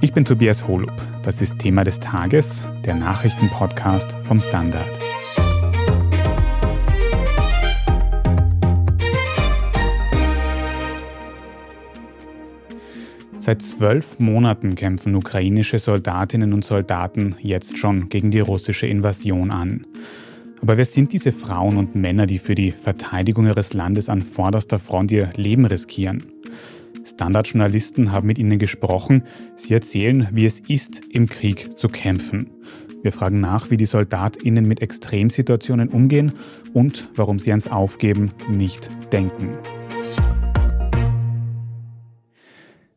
Ich bin Tobias Holub. Das ist Thema des Tages, der Nachrichtenpodcast vom Standard. Seit zwölf Monaten kämpfen ukrainische Soldatinnen und Soldaten jetzt schon gegen die russische Invasion an. Aber wer sind diese Frauen und Männer, die für die Verteidigung ihres Landes an vorderster Front ihr Leben riskieren? Standardjournalisten haben mit ihnen gesprochen. Sie erzählen, wie es ist, im Krieg zu kämpfen. Wir fragen nach, wie die SoldatInnen mit Extremsituationen umgehen und warum sie ans Aufgeben nicht denken.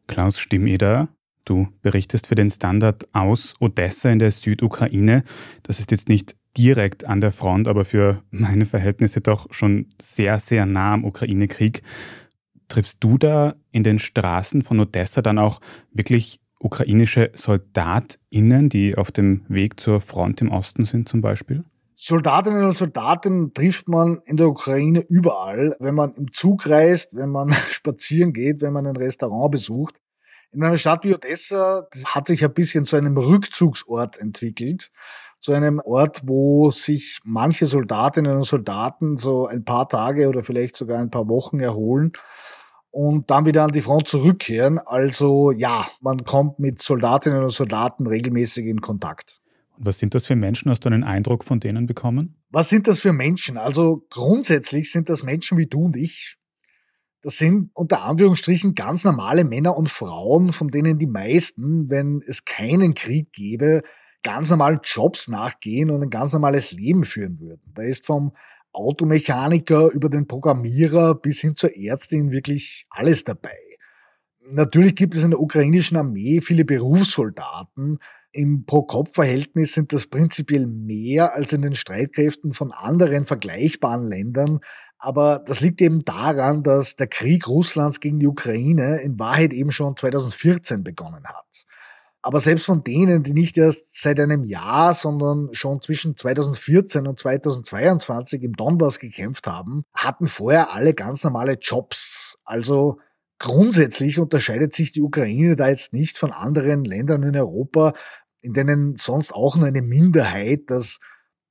Klaus Stimmeder, du berichtest für den Standard aus Odessa in der Südukraine. Das ist jetzt nicht direkt an der Front, aber für meine Verhältnisse doch schon sehr, sehr nah am Ukraine-Krieg. Triffst du da in den Straßen von Odessa dann auch wirklich ukrainische SoldatInnen, die auf dem Weg zur Front im Osten sind zum Beispiel? Soldatinnen und Soldaten trifft man in der Ukraine überall, wenn man im Zug reist, wenn man spazieren geht, wenn man ein Restaurant besucht. In einer Stadt wie Odessa, das hat sich ein bisschen zu einem Rückzugsort entwickelt zu einem Ort, wo sich manche Soldatinnen und Soldaten so ein paar Tage oder vielleicht sogar ein paar Wochen erholen und dann wieder an die Front zurückkehren. Also ja, man kommt mit Soldatinnen und Soldaten regelmäßig in Kontakt. Und was sind das für Menschen? Hast du einen Eindruck von denen bekommen? Was sind das für Menschen? Also grundsätzlich sind das Menschen wie du und ich. Das sind unter Anführungsstrichen ganz normale Männer und Frauen, von denen die meisten, wenn es keinen Krieg gäbe, ganz normalen Jobs nachgehen und ein ganz normales Leben führen würden. Da ist vom Automechaniker über den Programmierer bis hin zur Ärztin wirklich alles dabei. Natürlich gibt es in der ukrainischen Armee viele Berufssoldaten. Im Pro-Kopf-Verhältnis sind das prinzipiell mehr als in den Streitkräften von anderen vergleichbaren Ländern. Aber das liegt eben daran, dass der Krieg Russlands gegen die Ukraine in Wahrheit eben schon 2014 begonnen hat. Aber selbst von denen, die nicht erst seit einem Jahr, sondern schon zwischen 2014 und 2022 im Donbass gekämpft haben, hatten vorher alle ganz normale Jobs. Also grundsätzlich unterscheidet sich die Ukraine da jetzt nicht von anderen Ländern in Europa, in denen sonst auch nur eine Minderheit das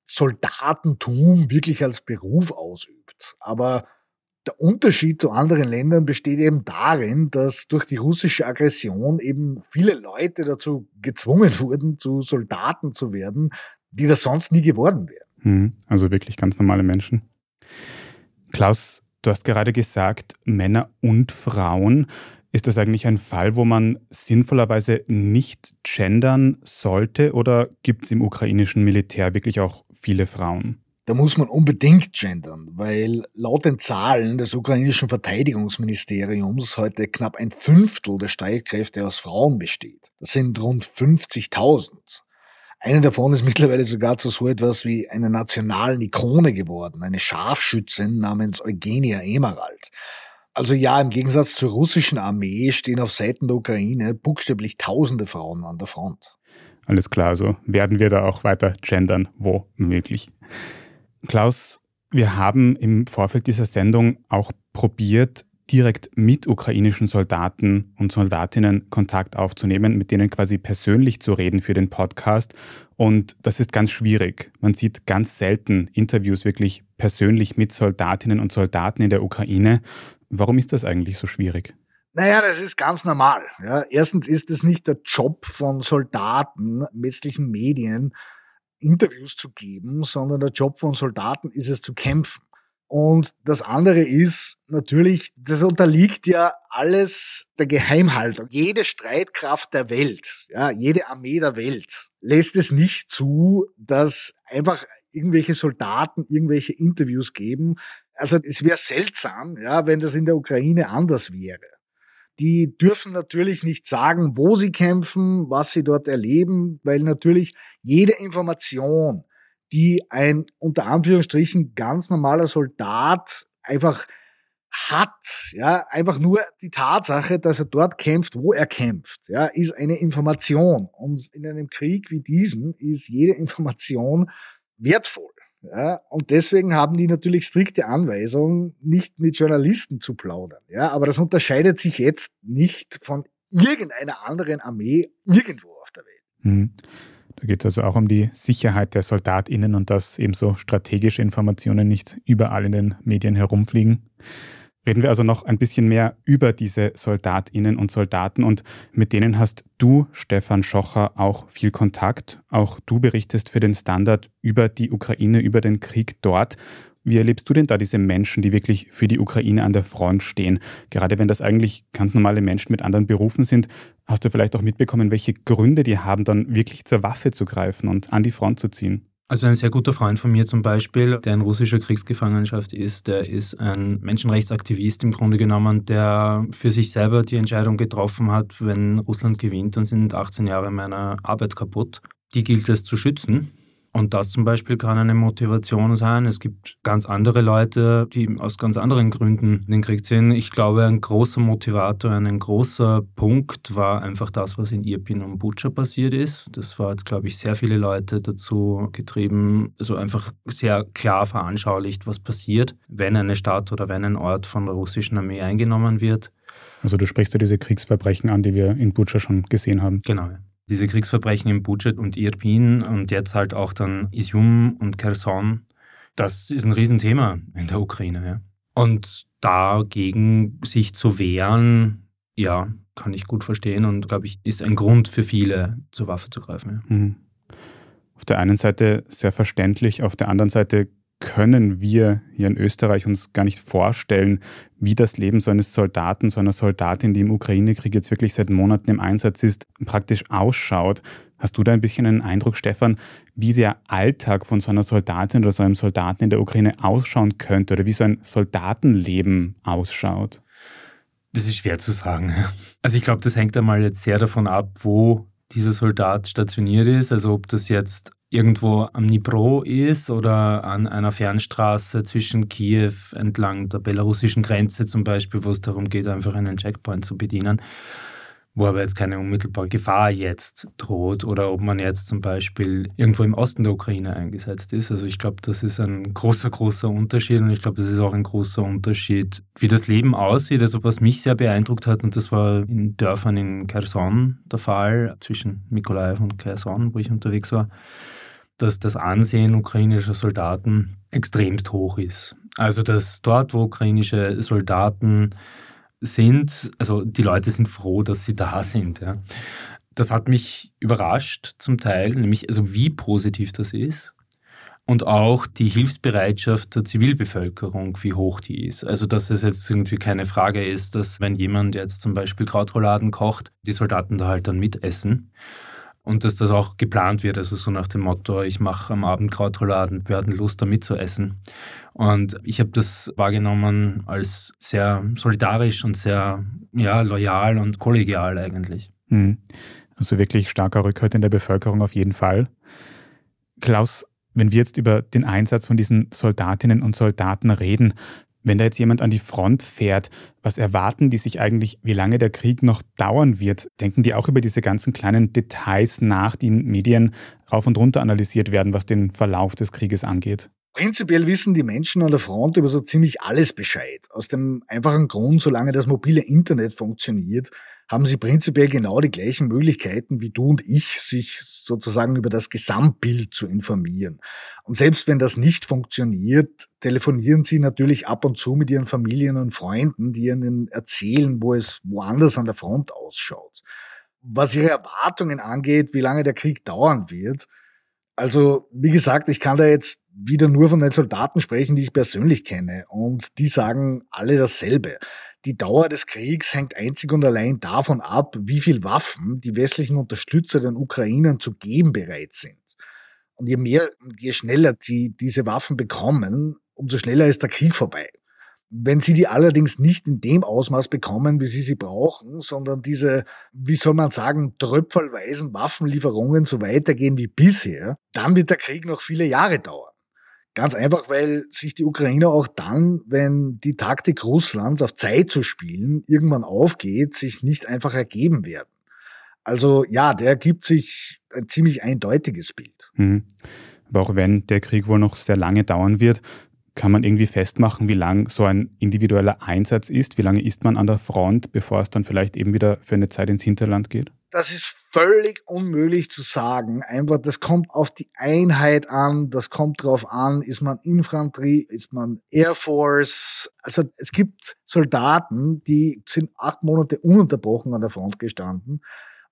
Soldatentum wirklich als Beruf ausübt. Aber der Unterschied zu anderen Ländern besteht eben darin, dass durch die russische Aggression eben viele Leute dazu gezwungen wurden, zu Soldaten zu werden, die das sonst nie geworden wären. Hm, also wirklich ganz normale Menschen. Klaus, du hast gerade gesagt, Männer und Frauen. Ist das eigentlich ein Fall, wo man sinnvollerweise nicht gendern sollte oder gibt es im ukrainischen Militär wirklich auch viele Frauen? Da muss man unbedingt gendern, weil laut den Zahlen des ukrainischen Verteidigungsministeriums heute knapp ein Fünftel der Streitkräfte aus Frauen besteht. Das sind rund 50.000. Eine davon ist mittlerweile sogar zu so etwas wie einer nationalen Ikone geworden, eine Scharfschützin namens Eugenia Emerald. Also ja, im Gegensatz zur russischen Armee stehen auf Seiten der Ukraine buchstäblich tausende Frauen an der Front. Alles klar, so werden wir da auch weiter gendern, wo möglich. Klaus, wir haben im Vorfeld dieser Sendung auch probiert, direkt mit ukrainischen Soldaten und Soldatinnen Kontakt aufzunehmen, mit denen quasi persönlich zu reden für den Podcast. Und das ist ganz schwierig. Man sieht ganz selten Interviews wirklich persönlich mit Soldatinnen und Soldaten in der Ukraine. Warum ist das eigentlich so schwierig? Naja, das ist ganz normal. Ja, erstens ist es nicht der Job von Soldaten, westlichen Medien, Interviews zu geben, sondern der Job von Soldaten ist es zu kämpfen. Und das andere ist natürlich, das unterliegt ja alles der Geheimhaltung. Jede Streitkraft der Welt, ja, jede Armee der Welt lässt es nicht zu, dass einfach irgendwelche Soldaten irgendwelche Interviews geben. Also es wäre seltsam, ja, wenn das in der Ukraine anders wäre. Die dürfen natürlich nicht sagen, wo sie kämpfen, was sie dort erleben, weil natürlich jede Information, die ein unter Anführungsstrichen ganz normaler Soldat einfach hat, ja, einfach nur die Tatsache, dass er dort kämpft, wo er kämpft, ja, ist eine Information. Und in einem Krieg wie diesem ist jede Information wertvoll. Ja, und deswegen haben die natürlich strikte Anweisungen, nicht mit Journalisten zu plaudern. Ja, aber das unterscheidet sich jetzt nicht von irgendeiner anderen Armee irgendwo auf der Welt. Mhm. Da geht es also auch um die Sicherheit der SoldatInnen und dass ebenso strategische Informationen nicht überall in den Medien herumfliegen. Reden wir also noch ein bisschen mehr über diese Soldatinnen und Soldaten und mit denen hast du, Stefan Schocher, auch viel Kontakt. Auch du berichtest für den Standard über die Ukraine, über den Krieg dort. Wie erlebst du denn da diese Menschen, die wirklich für die Ukraine an der Front stehen? Gerade wenn das eigentlich ganz normale Menschen mit anderen Berufen sind, hast du vielleicht auch mitbekommen, welche Gründe die haben, dann wirklich zur Waffe zu greifen und an die Front zu ziehen? Also ein sehr guter Freund von mir zum Beispiel, der in russischer Kriegsgefangenschaft ist, der ist ein Menschenrechtsaktivist im Grunde genommen, der für sich selber die Entscheidung getroffen hat, wenn Russland gewinnt, dann sind 18 Jahre meiner Arbeit kaputt. Die gilt es zu schützen. Und das zum Beispiel kann eine Motivation sein. Es gibt ganz andere Leute, die aus ganz anderen Gründen den Krieg ziehen. Ich glaube, ein großer Motivator, ein großer Punkt war einfach das, was in Irpin und Butscha passiert ist. Das war, glaube ich, sehr viele Leute dazu getrieben, so einfach sehr klar veranschaulicht, was passiert, wenn eine Stadt oder wenn ein Ort von der russischen Armee eingenommen wird. Also du sprichst ja diese Kriegsverbrechen an, die wir in Butscha schon gesehen haben. Genau. Diese Kriegsverbrechen im Budget und Irpin und jetzt halt auch dann Isium und Kherson, das ist ein Riesenthema in der Ukraine. Ja. Und dagegen sich zu wehren, ja, kann ich gut verstehen und glaube ich, ist ein Grund für viele, zur Waffe zu greifen. Ja. Mhm. Auf der einen Seite sehr verständlich, auf der anderen Seite können wir hier in Österreich uns gar nicht vorstellen, wie das Leben so eines Soldaten, so einer Soldatin, die im Ukraine-Krieg jetzt wirklich seit Monaten im Einsatz ist, praktisch ausschaut. Hast du da ein bisschen einen Eindruck, Stefan, wie der Alltag von so einer Soldatin oder so einem Soldaten in der Ukraine ausschauen könnte oder wie so ein Soldatenleben ausschaut? Das ist schwer zu sagen. Also ich glaube, das hängt einmal jetzt sehr davon ab, wo dieser Soldat stationiert ist. Also ob das jetzt irgendwo am Dnipro ist oder an einer Fernstraße zwischen Kiew entlang der belarussischen Grenze zum Beispiel, wo es darum geht, einfach einen Checkpoint zu bedienen, wo aber jetzt keine unmittelbare Gefahr jetzt droht oder ob man jetzt zum Beispiel irgendwo im Osten der Ukraine eingesetzt ist. Also ich glaube, das ist ein großer, großer Unterschied und ich glaube, das ist auch ein großer Unterschied, wie das Leben aussieht. Also was mich sehr beeindruckt hat und das war in Dörfern in Kherson der Fall, zwischen Mikolaev und Kherson, wo ich unterwegs war, dass das Ansehen ukrainischer Soldaten extremst hoch ist. Also dass dort, wo ukrainische Soldaten sind, also die Leute sind froh, dass sie da sind. Ja. Das hat mich überrascht zum Teil, nämlich also wie positiv das ist und auch die Hilfsbereitschaft der Zivilbevölkerung, wie hoch die ist. Also dass es jetzt irgendwie keine Frage ist, dass wenn jemand jetzt zum Beispiel Krautrouladen kocht, die Soldaten da halt dann mitessen und dass das auch geplant wird, also so nach dem Motto, ich mache am Abend Krautrouladen, wir hatten Lust damit zu essen. Und ich habe das wahrgenommen als sehr solidarisch und sehr ja, loyal und kollegial eigentlich. Mhm. Also wirklich starker Rückhalt in der Bevölkerung auf jeden Fall. Klaus, wenn wir jetzt über den Einsatz von diesen Soldatinnen und Soldaten reden, wenn da jetzt jemand an die Front fährt, was erwarten die sich eigentlich, wie lange der Krieg noch dauern wird? Denken die auch über diese ganzen kleinen Details nach, die in Medien rauf und runter analysiert werden, was den Verlauf des Krieges angeht? Prinzipiell wissen die Menschen an der Front über so ziemlich alles Bescheid. Aus dem einfachen Grund, solange das mobile Internet funktioniert, haben sie prinzipiell genau die gleichen Möglichkeiten wie du und ich, sich sozusagen über das Gesamtbild zu informieren. Und selbst wenn das nicht funktioniert, telefonieren sie natürlich ab und zu mit ihren Familien und Freunden, die ihnen erzählen, wo es woanders an der Front ausschaut. Was ihre Erwartungen angeht, wie lange der Krieg dauern wird, also, wie gesagt, ich kann da jetzt wieder nur von den Soldaten sprechen, die ich persönlich kenne. Und die sagen alle dasselbe. Die Dauer des Kriegs hängt einzig und allein davon ab, wie viel Waffen die westlichen Unterstützer den Ukrainern zu geben bereit sind. Und je mehr, je schneller sie diese Waffen bekommen, umso schneller ist der Krieg vorbei. Wenn sie die allerdings nicht in dem Ausmaß bekommen, wie sie sie brauchen, sondern diese, wie soll man sagen, tröpfelweisen Waffenlieferungen so weitergehen wie bisher, dann wird der Krieg noch viele Jahre dauern. Ganz einfach, weil sich die Ukrainer auch dann, wenn die Taktik Russlands auf Zeit zu spielen irgendwann aufgeht, sich nicht einfach ergeben werden. Also ja, der gibt sich ein ziemlich eindeutiges Bild. Mhm. Aber auch wenn der Krieg wohl noch sehr lange dauern wird, Kann man irgendwie festmachen, wie lang so ein individueller Einsatz ist? Wie lange ist man an der Front, bevor es dann vielleicht eben wieder für eine Zeit ins Hinterland geht? Das ist völlig unmöglich zu sagen. Einfach, das kommt auf die Einheit an, das kommt drauf an, ist man Infanterie, ist man Air Force. Also es gibt Soldaten, die sind acht Monate ununterbrochen an der Front gestanden.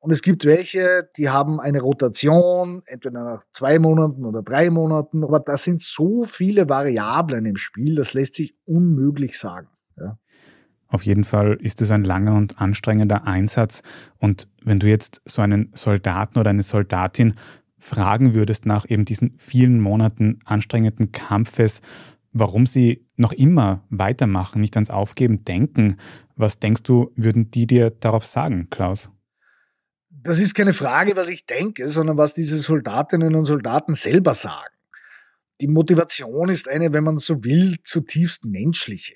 Und es gibt welche, die haben eine Rotation, entweder nach zwei Monaten oder drei Monaten. Aber da sind so viele Variablen im Spiel, das lässt sich unmöglich sagen. Ja. Auf jeden Fall ist es ein langer und anstrengender Einsatz. Und wenn du jetzt so einen Soldaten oder eine Soldatin fragen würdest nach eben diesen vielen Monaten anstrengenden Kampfes, warum sie noch immer weitermachen, nicht ans Aufgeben denken, was denkst du, würden die dir darauf sagen, Klaus? Das ist keine Frage, was ich denke, sondern was diese Soldatinnen und Soldaten selber sagen. Die Motivation ist eine, wenn man so will, zutiefst menschliche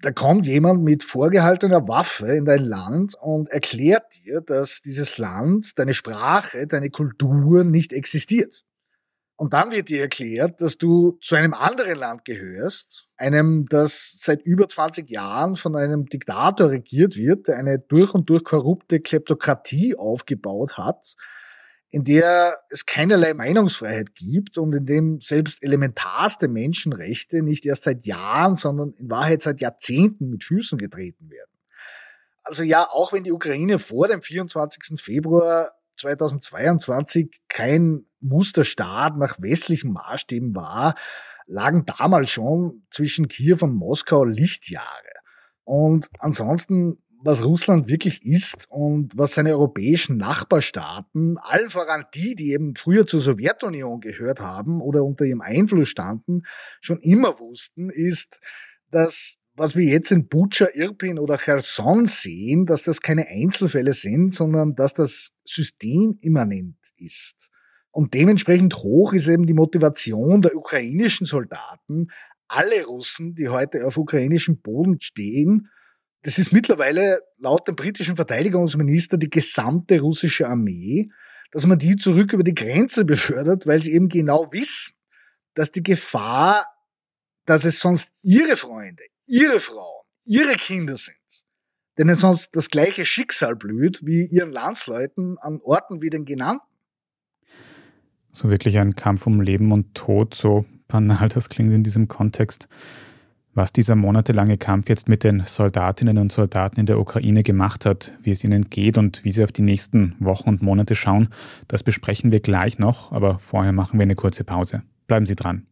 da kommt jemand mit vorgehaltener Waffe in dein Land und erklärt dir, dass dieses Land, deine Sprache, deine Kultur nicht existiert. Und dann wird dir erklärt, dass du zu einem anderen Land gehörst, einem, das seit über 20 Jahren von einem Diktator regiert wird, der eine durch und durch korrupte Kleptokratie aufgebaut hat, in der es keinerlei Meinungsfreiheit gibt und in dem selbst elementarste Menschenrechte nicht erst seit Jahren, sondern in Wahrheit seit Jahrzehnten mit Füßen getreten werden. Also ja, auch wenn die Ukraine vor dem 24. Februar 2022 kein Musterstaat nach westlichen Maßstäben war, lagen damals schon zwischen Kiew und Moskau Lichtjahre. Und ansonsten was Russland wirklich ist und was seine europäischen Nachbarstaaten, allen voran die, die eben früher zur Sowjetunion gehört haben oder unter ihrem Einfluss standen, schon immer wussten, ist, dass was wir jetzt in Bucha, Irpin oder Cherson sehen, dass das keine Einzelfälle sind, sondern dass das System immanent ist. Und dementsprechend hoch ist eben die Motivation der ukrainischen Soldaten, alle Russen, die heute auf ukrainischem Boden stehen, das ist mittlerweile laut dem britischen Verteidigungsminister die gesamte russische Armee, dass man die zurück über die Grenze befördert, weil sie eben genau wissen, dass die Gefahr, dass es sonst ihre Freunde, ihre Frauen, ihre Kinder sind, denen sonst das gleiche Schicksal blüht wie ihren Landsleuten an Orten wie den genannten. So wirklich ein Kampf um Leben und Tod, so banal das klingt in diesem Kontext. Was dieser monatelange Kampf jetzt mit den Soldatinnen und Soldaten in der Ukraine gemacht hat, wie es ihnen geht und wie sie auf die nächsten Wochen und Monate schauen, das besprechen wir gleich noch, aber vorher machen wir eine kurze Pause. Bleiben Sie dran.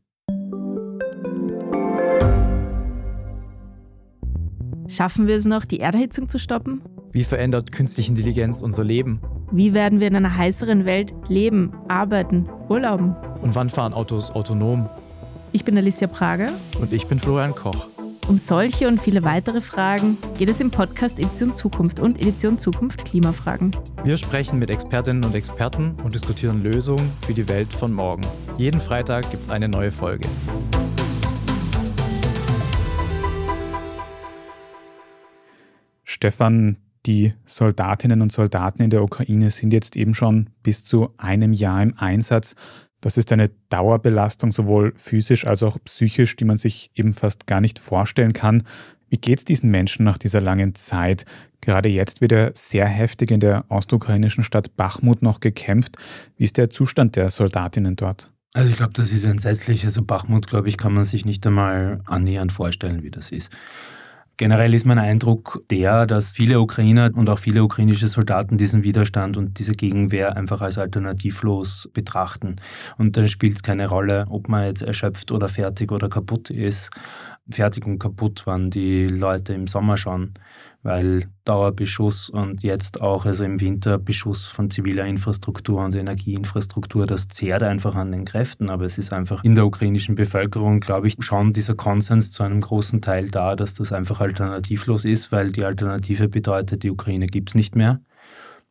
Schaffen wir es noch, die Erderhitzung zu stoppen? Wie verändert künstliche Intelligenz unser Leben? Wie werden wir in einer heißeren Welt leben, arbeiten, urlauben? Und wann fahren Autos autonom? Ich bin Alicia Prager. Und ich bin Florian Koch. Um solche und viele weitere Fragen geht es im Podcast Edition Zukunft und Edition Zukunft Klimafragen. Wir sprechen mit Expertinnen und Experten und diskutieren Lösungen für die Welt von morgen. Jeden Freitag gibt es eine neue Folge. Stefan, die Soldatinnen und Soldaten in der Ukraine sind jetzt eben schon bis zu einem Jahr im Einsatz. Das ist eine Dauerbelastung, sowohl physisch als auch psychisch, die man sich eben fast gar nicht vorstellen kann. Wie geht es diesen Menschen nach dieser langen Zeit? Gerade jetzt wird ja sehr heftig in der ostukrainischen Stadt Bachmut noch gekämpft. Wie ist der Zustand der Soldatinnen dort? Also ich glaube, das ist entsetzlich. Also Bachmut, glaube ich, kann man sich nicht einmal annähernd vorstellen, wie das ist. Generell ist mein Eindruck der, dass viele Ukrainer und auch viele ukrainische Soldaten diesen Widerstand und diese Gegenwehr einfach als alternativlos betrachten. Und dann spielt es keine Rolle, ob man jetzt erschöpft oder fertig oder kaputt ist. Fertig und kaputt waren die Leute im Sommer schon weil Dauerbeschuss und jetzt auch, also im Winter, Beschuss von ziviler Infrastruktur und Energieinfrastruktur, das zehrt einfach an den Kräften. Aber es ist einfach in der ukrainischen Bevölkerung, glaube ich, schon dieser Konsens zu einem großen Teil da, dass das einfach alternativlos ist, weil die Alternative bedeutet, die Ukraine gibt es nicht mehr.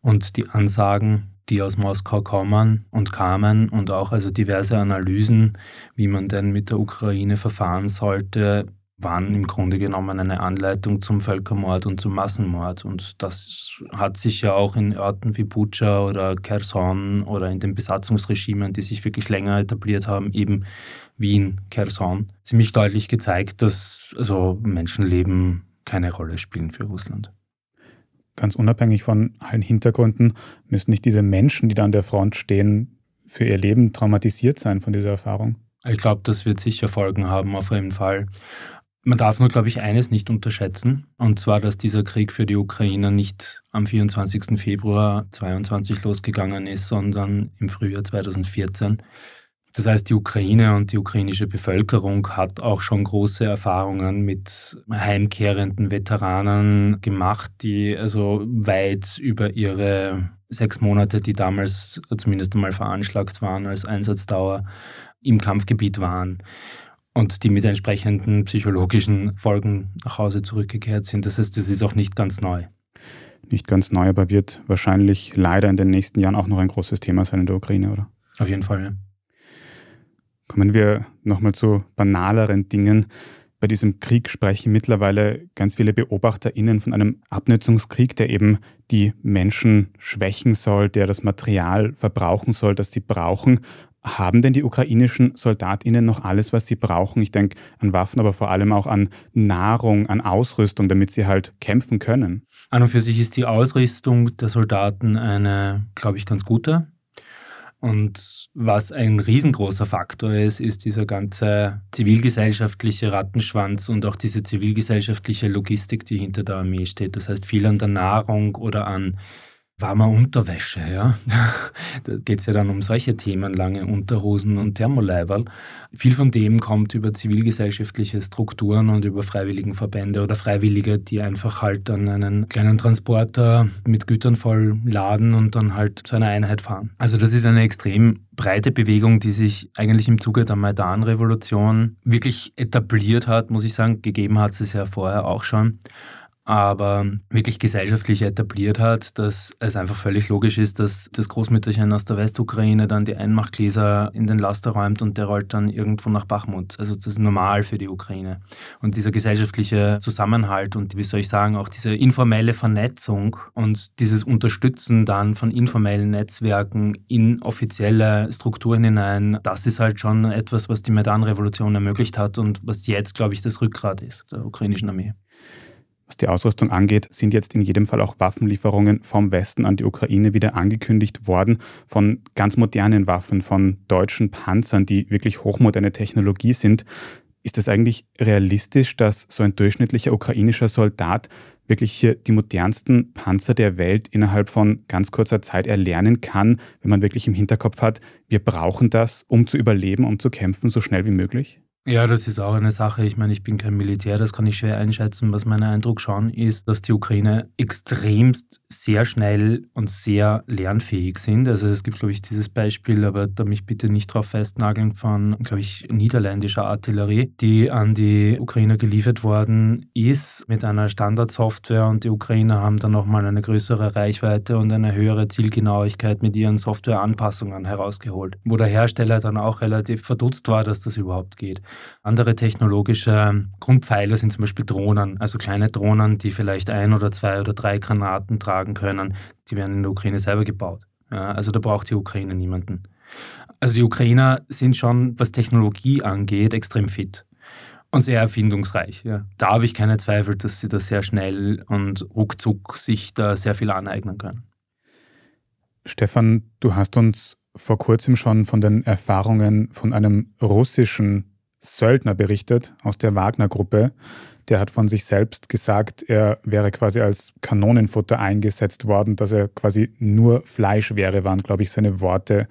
Und die Ansagen, die aus Moskau kommen und kamen und auch also diverse Analysen, wie man denn mit der Ukraine verfahren sollte, waren im Grunde genommen eine Anleitung zum Völkermord und zum Massenmord. Und das hat sich ja auch in Orten wie Bucha oder Kherson oder in den Besatzungsregimen, die sich wirklich länger etabliert haben, eben Wien, Kherson, ziemlich deutlich gezeigt, dass also Menschenleben keine Rolle spielen für Russland. Ganz unabhängig von allen Hintergründen müssen nicht diese Menschen, die da an der Front stehen, für ihr Leben traumatisiert sein von dieser Erfahrung? Ich glaube, das wird sicher Folgen haben, auf jeden Fall. Man darf nur, glaube ich, eines nicht unterschätzen, und zwar, dass dieser Krieg für die Ukrainer nicht am 24. Februar 2022 losgegangen ist, sondern im Frühjahr 2014. Das heißt, die Ukraine und die ukrainische Bevölkerung hat auch schon große Erfahrungen mit heimkehrenden Veteranen gemacht, die also weit über ihre sechs Monate, die damals zumindest einmal veranschlagt waren als Einsatzdauer, im Kampfgebiet waren und die mit entsprechenden psychologischen Folgen nach Hause zurückgekehrt sind. Das heißt, das ist auch nicht ganz neu. Nicht ganz neu, aber wird wahrscheinlich leider in den nächsten Jahren auch noch ein großes Thema sein in der Ukraine, oder? Auf jeden Fall, ja. Kommen wir nochmal zu banaleren Dingen. Bei diesem Krieg sprechen mittlerweile ganz viele BeobachterInnen von einem Abnutzungskrieg, der eben die Menschen schwächen soll, der das Material verbrauchen soll, das sie brauchen. Haben denn die ukrainischen Soldatinnen noch alles, was sie brauchen? Ich denke an Waffen, aber vor allem auch an Nahrung, an Ausrüstung, damit sie halt kämpfen können. An und für sich ist die Ausrüstung der Soldaten eine, glaube ich, ganz gute. Und was ein riesengroßer Faktor ist, ist dieser ganze zivilgesellschaftliche Rattenschwanz und auch diese zivilgesellschaftliche Logistik, die hinter der Armee steht. Das heißt, viel an der Nahrung oder an warmer Unterwäsche, ja. da geht es ja dann um solche Themen, lange Unterhosen und Thermoleiberl. Viel von dem kommt über zivilgesellschaftliche Strukturen und über Freiwilligenverbände oder Freiwillige, die einfach halt dann einen kleinen Transporter mit Gütern voll laden und dann halt zu einer Einheit fahren. Also das ist eine extrem breite Bewegung, die sich eigentlich im Zuge der Maidan-Revolution wirklich etabliert hat, muss ich sagen. Gegeben hat es ja vorher auch schon aber wirklich gesellschaftlich etabliert hat, dass es einfach völlig logisch ist, dass das Großmütterchen aus der Westukraine dann die Einmachgläser in den Laster räumt und der rollt dann irgendwo nach Bachmut. Also das ist normal für die Ukraine. Und dieser gesellschaftliche Zusammenhalt und wie soll ich sagen, auch diese informelle Vernetzung und dieses Unterstützen dann von informellen Netzwerken in offizielle Strukturen hinein, das ist halt schon etwas, was die Maidan-Revolution ermöglicht hat und was jetzt, glaube ich, das Rückgrat ist der ukrainischen Armee. Was die Ausrüstung angeht, sind jetzt in jedem Fall auch Waffenlieferungen vom Westen an die Ukraine wieder angekündigt worden, von ganz modernen Waffen, von deutschen Panzern, die wirklich hochmoderne Technologie sind. Ist es eigentlich realistisch, dass so ein durchschnittlicher ukrainischer Soldat wirklich hier die modernsten Panzer der Welt innerhalb von ganz kurzer Zeit erlernen kann, wenn man wirklich im Hinterkopf hat, wir brauchen das, um zu überleben, um zu kämpfen, so schnell wie möglich? Ja, das ist auch eine Sache. Ich meine, ich bin kein Militär, das kann ich schwer einschätzen. Was mein Eindruck schon ist, dass die Ukraine extremst sehr schnell und sehr lernfähig sind. Also es gibt, glaube ich, dieses Beispiel, aber da mich bitte nicht drauf festnageln, von, glaube ich, niederländischer Artillerie, die an die Ukraine geliefert worden ist mit einer Standardsoftware und die Ukrainer haben dann nochmal eine größere Reichweite und eine höhere Zielgenauigkeit mit ihren Softwareanpassungen herausgeholt, wo der Hersteller dann auch relativ verdutzt war, dass das überhaupt geht. Andere technologische Grundpfeiler sind zum Beispiel Drohnen, also kleine Drohnen, die vielleicht ein oder zwei oder drei Granaten tragen können. Die werden in der Ukraine selber gebaut. Ja, also da braucht die Ukraine niemanden. Also die Ukrainer sind schon, was Technologie angeht, extrem fit und sehr erfindungsreich. Ja. Da habe ich keine Zweifel, dass sie da sehr schnell und ruckzuck sich da sehr viel aneignen können. Stefan, du hast uns vor kurzem schon von den Erfahrungen von einem russischen Söldner berichtet aus der Wagner-Gruppe. Der hat von sich selbst gesagt, er wäre quasi als Kanonenfutter eingesetzt worden, dass er quasi nur Fleisch wäre, waren, glaube ich, seine Worte.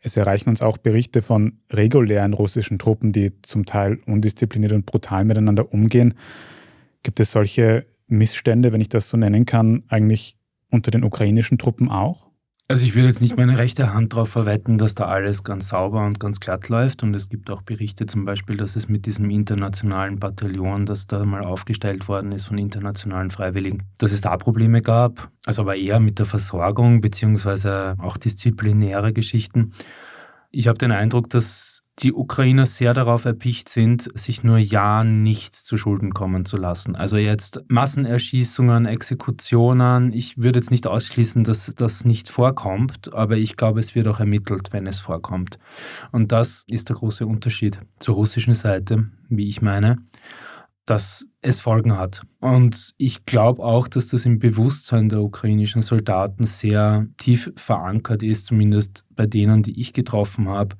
Es erreichen uns auch Berichte von regulären russischen Truppen, die zum Teil undiszipliniert und brutal miteinander umgehen. Gibt es solche Missstände, wenn ich das so nennen kann, eigentlich unter den ukrainischen Truppen auch? Also ich würde jetzt nicht meine rechte Hand darauf verwetten, dass da alles ganz sauber und ganz glatt läuft. Und es gibt auch Berichte zum Beispiel, dass es mit diesem internationalen Bataillon, das da mal aufgestellt worden ist von internationalen Freiwilligen, dass es da Probleme gab. Also aber eher mit der Versorgung beziehungsweise auch disziplinäre Geschichten. Ich habe den Eindruck, dass die Ukrainer sehr darauf erpicht sind, sich nur ja nichts zu Schulden kommen zu lassen. Also jetzt Massenerschießungen, Exekutionen. Ich würde jetzt nicht ausschließen, dass das nicht vorkommt, aber ich glaube, es wird auch ermittelt, wenn es vorkommt. Und das ist der große Unterschied zur russischen Seite, wie ich meine dass es Folgen hat. Und ich glaube auch, dass das im Bewusstsein der ukrainischen Soldaten sehr tief verankert ist, zumindest bei denen, die ich getroffen habe,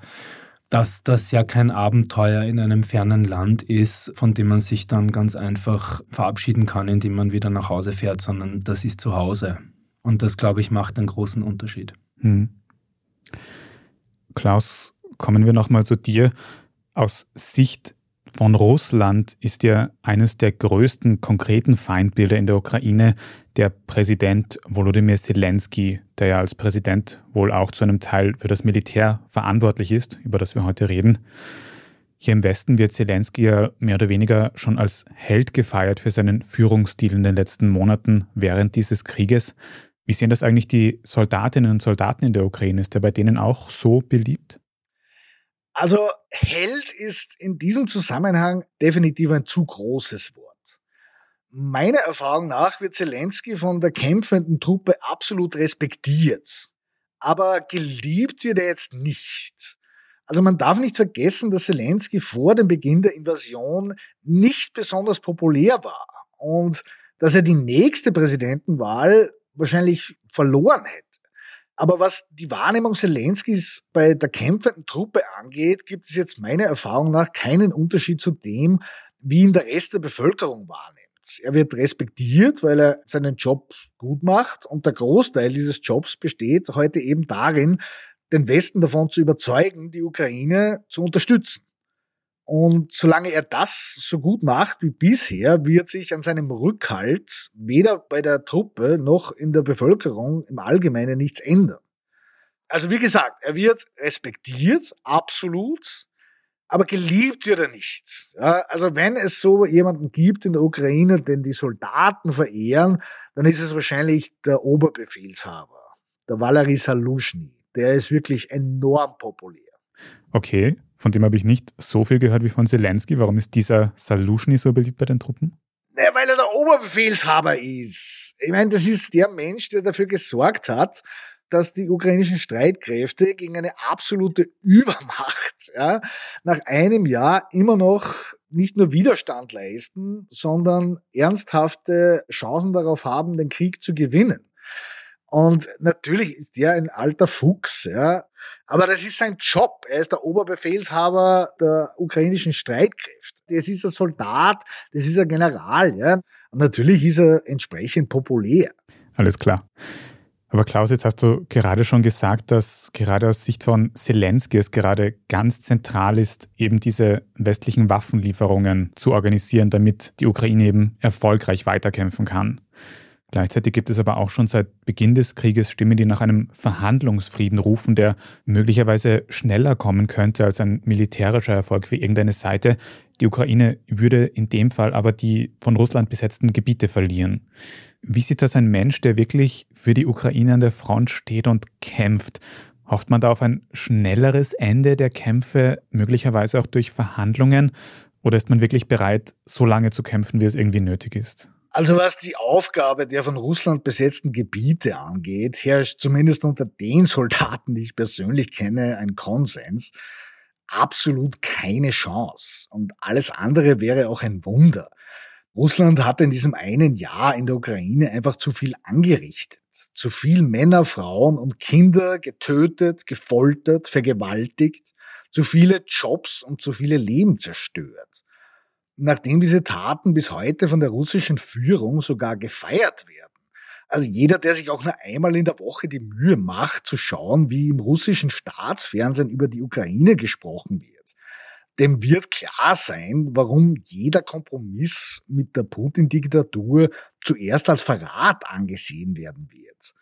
dass das ja kein Abenteuer in einem fernen Land ist, von dem man sich dann ganz einfach verabschieden kann, indem man wieder nach Hause fährt, sondern das ist zu Hause. Und das, glaube ich, macht einen großen Unterschied. Hm. Klaus, kommen wir nochmal zu dir. Aus Sicht von Russland ist ja eines der größten konkreten Feindbilder in der Ukraine der Präsident Volodymyr Zelensky, der ja als Präsident wohl auch zu einem Teil für das Militär verantwortlich ist, über das wir heute reden. Hier im Westen wird Zelensky ja mehr oder weniger schon als Held gefeiert für seinen Führungsstil in den letzten Monaten während dieses Krieges. Wie sehen das eigentlich die Soldatinnen und Soldaten in der Ukraine? Ist er bei denen auch so beliebt? Also Held ist in diesem Zusammenhang definitiv ein zu großes Wort. Meiner Erfahrung nach wird Zelensky von der kämpfenden Truppe absolut respektiert. Aber geliebt wird er jetzt nicht. Also man darf nicht vergessen, dass Zelensky vor dem Beginn der Invasion nicht besonders populär war und dass er die nächste Präsidentenwahl wahrscheinlich verloren hätte. Aber was die Wahrnehmung Zelenskis bei der kämpfenden Truppe angeht, gibt es jetzt meiner Erfahrung nach keinen Unterschied zu dem, wie ihn der Rest der Bevölkerung wahrnimmt. Er wird respektiert, weil er seinen Job gut macht und der Großteil dieses Jobs besteht heute eben darin, den Westen davon zu überzeugen, die Ukraine zu unterstützen. Und solange er das so gut macht wie bisher, wird sich an seinem Rückhalt weder bei der Truppe noch in der Bevölkerung im Allgemeinen nichts ändern. Also wie gesagt, er wird respektiert, absolut, aber geliebt wird er nicht. Ja, also wenn es so jemanden gibt in der Ukraine, den die Soldaten verehren, dann ist es wahrscheinlich der Oberbefehlshaber, der Valery Salushny. Der ist wirklich enorm populär. Okay, von dem habe ich nicht so viel gehört wie von Zelensky. Warum ist dieser Salushny so beliebt bei den Truppen? Naja, weil er der Oberbefehlshaber ist. Ich meine, das ist der Mensch, der dafür gesorgt hat, dass die ukrainischen Streitkräfte gegen eine absolute Übermacht ja, nach einem Jahr immer noch nicht nur Widerstand leisten, sondern ernsthafte Chancen darauf haben, den Krieg zu gewinnen. Und natürlich ist der ein alter Fuchs, ja, aber das ist sein Job. Er ist der Oberbefehlshaber der ukrainischen Streitkräfte. Das ist ein Soldat, das ist ein General. Ja? Und natürlich ist er entsprechend populär. Alles klar. Aber Klaus, jetzt hast du gerade schon gesagt, dass gerade aus Sicht von Zelensky es gerade ganz zentral ist, eben diese westlichen Waffenlieferungen zu organisieren, damit die Ukraine eben erfolgreich weiterkämpfen kann. Gleichzeitig gibt es aber auch schon seit Beginn des Krieges Stimmen, die nach einem Verhandlungsfrieden rufen, der möglicherweise schneller kommen könnte als ein militärischer Erfolg für irgendeine Seite. Die Ukraine würde in dem Fall aber die von Russland besetzten Gebiete verlieren. Wie sieht das ein Mensch, der wirklich für die Ukraine an der Front steht und kämpft? Hofft man da auf ein schnelleres Ende der Kämpfe, möglicherweise auch durch Verhandlungen? Oder ist man wirklich bereit, so lange zu kämpfen, wie es irgendwie nötig ist? Also was die Aufgabe der von Russland besetzten Gebiete angeht, herrscht zumindest unter den Soldaten, die ich persönlich kenne, ein Konsens. Absolut keine Chance. Und alles andere wäre auch ein Wunder. Russland hat in diesem einen Jahr in der Ukraine einfach zu viel angerichtet. Zu viel Männer, Frauen und Kinder getötet, gefoltert, vergewaltigt. Zu viele Jobs und zu viele Leben zerstört nachdem diese Taten bis heute von der russischen Führung sogar gefeiert werden. Also jeder, der sich auch nur einmal in der Woche die Mühe macht, zu schauen, wie im russischen Staatsfernsehen über die Ukraine gesprochen wird, dem wird klar sein, warum jeder Kompromiss mit der Putin-Diktatur zuerst als Verrat angesehen werden wird.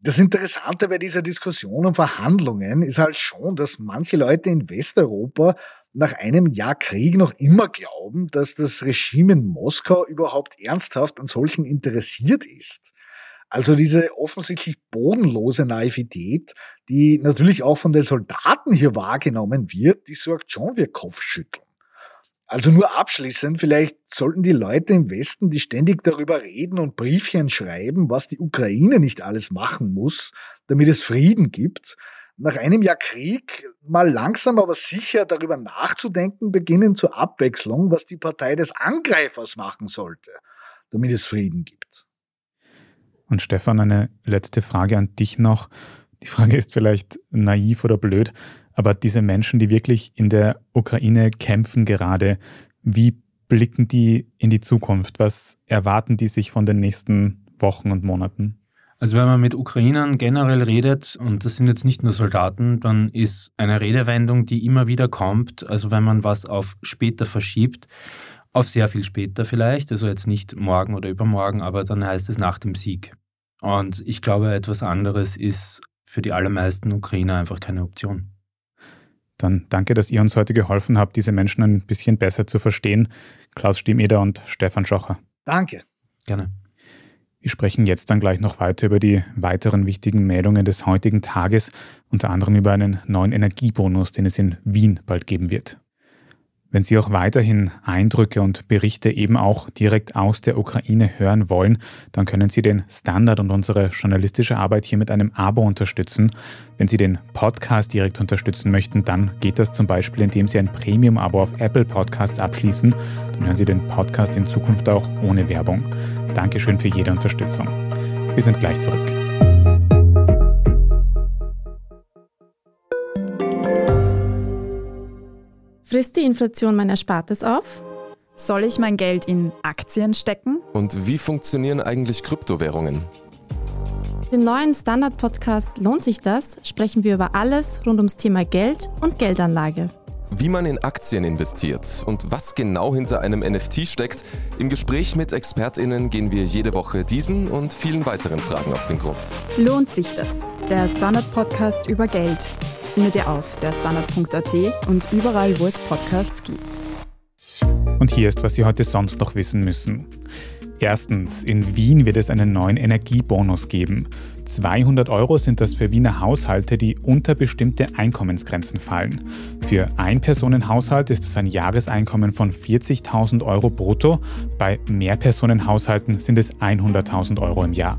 Das Interessante bei dieser Diskussion und Verhandlungen ist halt schon, dass manche Leute in Westeuropa nach einem Jahr Krieg noch immer glauben, dass das Regime in Moskau überhaupt ernsthaft an solchen interessiert ist. Also diese offensichtlich bodenlose Naivität, die natürlich auch von den Soldaten hier wahrgenommen wird, die sorgt schon für Kopfschütteln. Also nur abschließend, vielleicht sollten die Leute im Westen, die ständig darüber reden und Briefchen schreiben, was die Ukraine nicht alles machen muss, damit es Frieden gibt, nach einem Jahr Krieg mal langsam aber sicher darüber nachzudenken beginnen zur Abwechslung, was die Partei des Angreifers machen sollte, damit es Frieden gibt. Und Stefan, eine letzte Frage an dich noch. Die Frage ist vielleicht naiv oder blöd, aber diese Menschen, die wirklich in der Ukraine kämpfen gerade, wie blicken die in die Zukunft? Was erwarten die sich von den nächsten Wochen und Monaten? Also wenn man mit Ukrainern generell redet, und das sind jetzt nicht nur Soldaten, dann ist eine Redewendung, die immer wieder kommt, also wenn man was auf später verschiebt, auf sehr viel später vielleicht, also jetzt nicht morgen oder übermorgen, aber dann heißt es nach dem Sieg. Und ich glaube, etwas anderes ist für die allermeisten Ukrainer einfach keine Option. Dann danke, dass ihr uns heute geholfen habt, diese Menschen ein bisschen besser zu verstehen. Klaus Stiemeder und Stefan Schocher. Danke. Gerne. Wir sprechen jetzt dann gleich noch weiter über die weiteren wichtigen Meldungen des heutigen Tages, unter anderem über einen neuen Energiebonus, den es in Wien bald geben wird. Wenn Sie auch weiterhin Eindrücke und Berichte eben auch direkt aus der Ukraine hören wollen, dann können Sie den Standard und unsere journalistische Arbeit hier mit einem Abo unterstützen. Wenn Sie den Podcast direkt unterstützen möchten, dann geht das zum Beispiel, indem Sie ein Premium-Abo auf Apple Podcasts abschließen. Dann hören Sie den Podcast in Zukunft auch ohne Werbung. Dankeschön für jede Unterstützung. Wir sind gleich zurück. Frisst die Inflation mein Erspartes auf? Soll ich mein Geld in Aktien stecken? Und wie funktionieren eigentlich Kryptowährungen? Im neuen Standard-Podcast Lohnt sich das? sprechen wir über alles rund ums Thema Geld und Geldanlage. Wie man in Aktien investiert und was genau hinter einem NFT steckt. Im Gespräch mit ExpertInnen gehen wir jede Woche diesen und vielen weiteren Fragen auf den Grund. Lohnt sich das? Der Standard-Podcast über Geld findet ihr auf derstandard.at und überall, wo es Podcasts gibt. Und hier ist, was Sie heute sonst noch wissen müssen. Erstens, in Wien wird es einen neuen Energiebonus geben. 200 Euro sind das für Wiener Haushalte, die unter bestimmte Einkommensgrenzen fallen. Für Ein-Personen-Haushalt ist es ein Jahreseinkommen von 40.000 Euro brutto, bei Mehrpersonenhaushalten sind es 100.000 Euro im Jahr.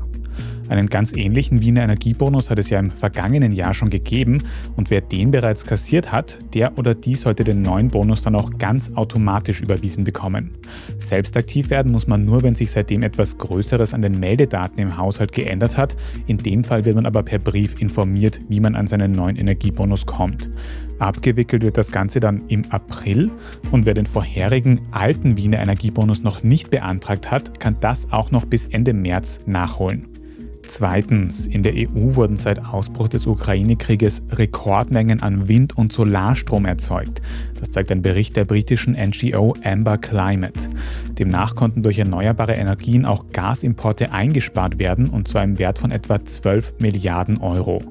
Einen ganz ähnlichen Wiener Energiebonus hat es ja im vergangenen Jahr schon gegeben und wer den bereits kassiert hat, der oder die sollte den neuen Bonus dann auch ganz automatisch überwiesen bekommen. Selbst aktiv werden muss man nur, wenn sich seitdem etwas Größeres an den Meldedaten im Haushalt geändert hat. In dem Fall wird man aber per Brief informiert, wie man an seinen neuen Energiebonus kommt. Abgewickelt wird das Ganze dann im April und wer den vorherigen alten Wiener Energiebonus noch nicht beantragt hat, kann das auch noch bis Ende März nachholen. Zweitens, in der EU wurden seit Ausbruch des Ukraine-Krieges Rekordmengen an Wind- und Solarstrom erzeugt. Das zeigt ein Bericht der britischen NGO Amber Climate. Demnach konnten durch erneuerbare Energien auch Gasimporte eingespart werden und zu einem Wert von etwa 12 Milliarden Euro.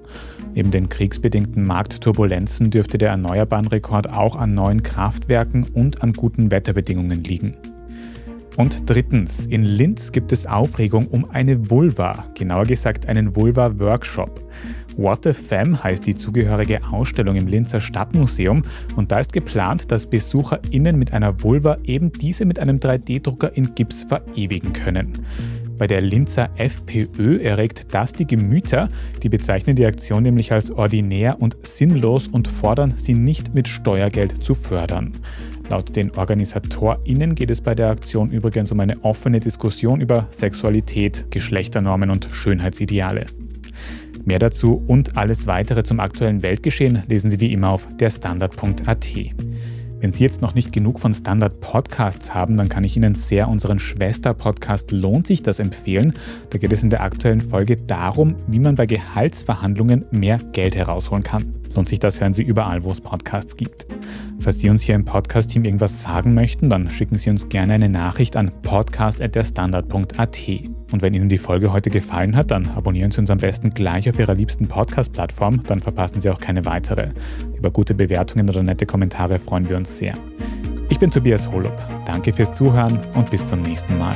Neben den kriegsbedingten Marktturbulenzen dürfte der erneuerbaren Rekord auch an neuen Kraftwerken und an guten Wetterbedingungen liegen. Und drittens, in Linz gibt es Aufregung um eine Vulva, genauer gesagt einen Vulva-Workshop. What the Femme heißt die zugehörige Ausstellung im Linzer Stadtmuseum und da ist geplant, dass BesucherInnen mit einer Vulva eben diese mit einem 3D-Drucker in Gips verewigen können. Bei der Linzer FPÖ erregt das die Gemüter. Die bezeichnen die Aktion nämlich als ordinär und sinnlos und fordern, sie nicht mit Steuergeld zu fördern. Laut den OrganisatorInnen geht es bei der Aktion übrigens um eine offene Diskussion über Sexualität, Geschlechternormen und Schönheitsideale. Mehr dazu und alles weitere zum aktuellen Weltgeschehen lesen Sie wie immer auf derstandard.at. Wenn Sie jetzt noch nicht genug von Standard Podcasts haben, dann kann ich Ihnen sehr unseren Schwester-Podcast Lohnt sich das empfehlen. Da geht es in der aktuellen Folge darum, wie man bei Gehaltsverhandlungen mehr Geld herausholen kann. Lohnt sich das, hören Sie überall, wo es Podcasts gibt. Falls Sie uns hier im Podcast-Team irgendwas sagen möchten, dann schicken Sie uns gerne eine Nachricht an podcast.derstandard.at. Und wenn Ihnen die Folge heute gefallen hat, dann abonnieren Sie uns am besten gleich auf Ihrer liebsten Podcast-Plattform, dann verpassen Sie auch keine weitere. Über gute Bewertungen oder nette Kommentare freuen wir uns sehr. Ich bin Tobias Holub. Danke fürs Zuhören und bis zum nächsten Mal.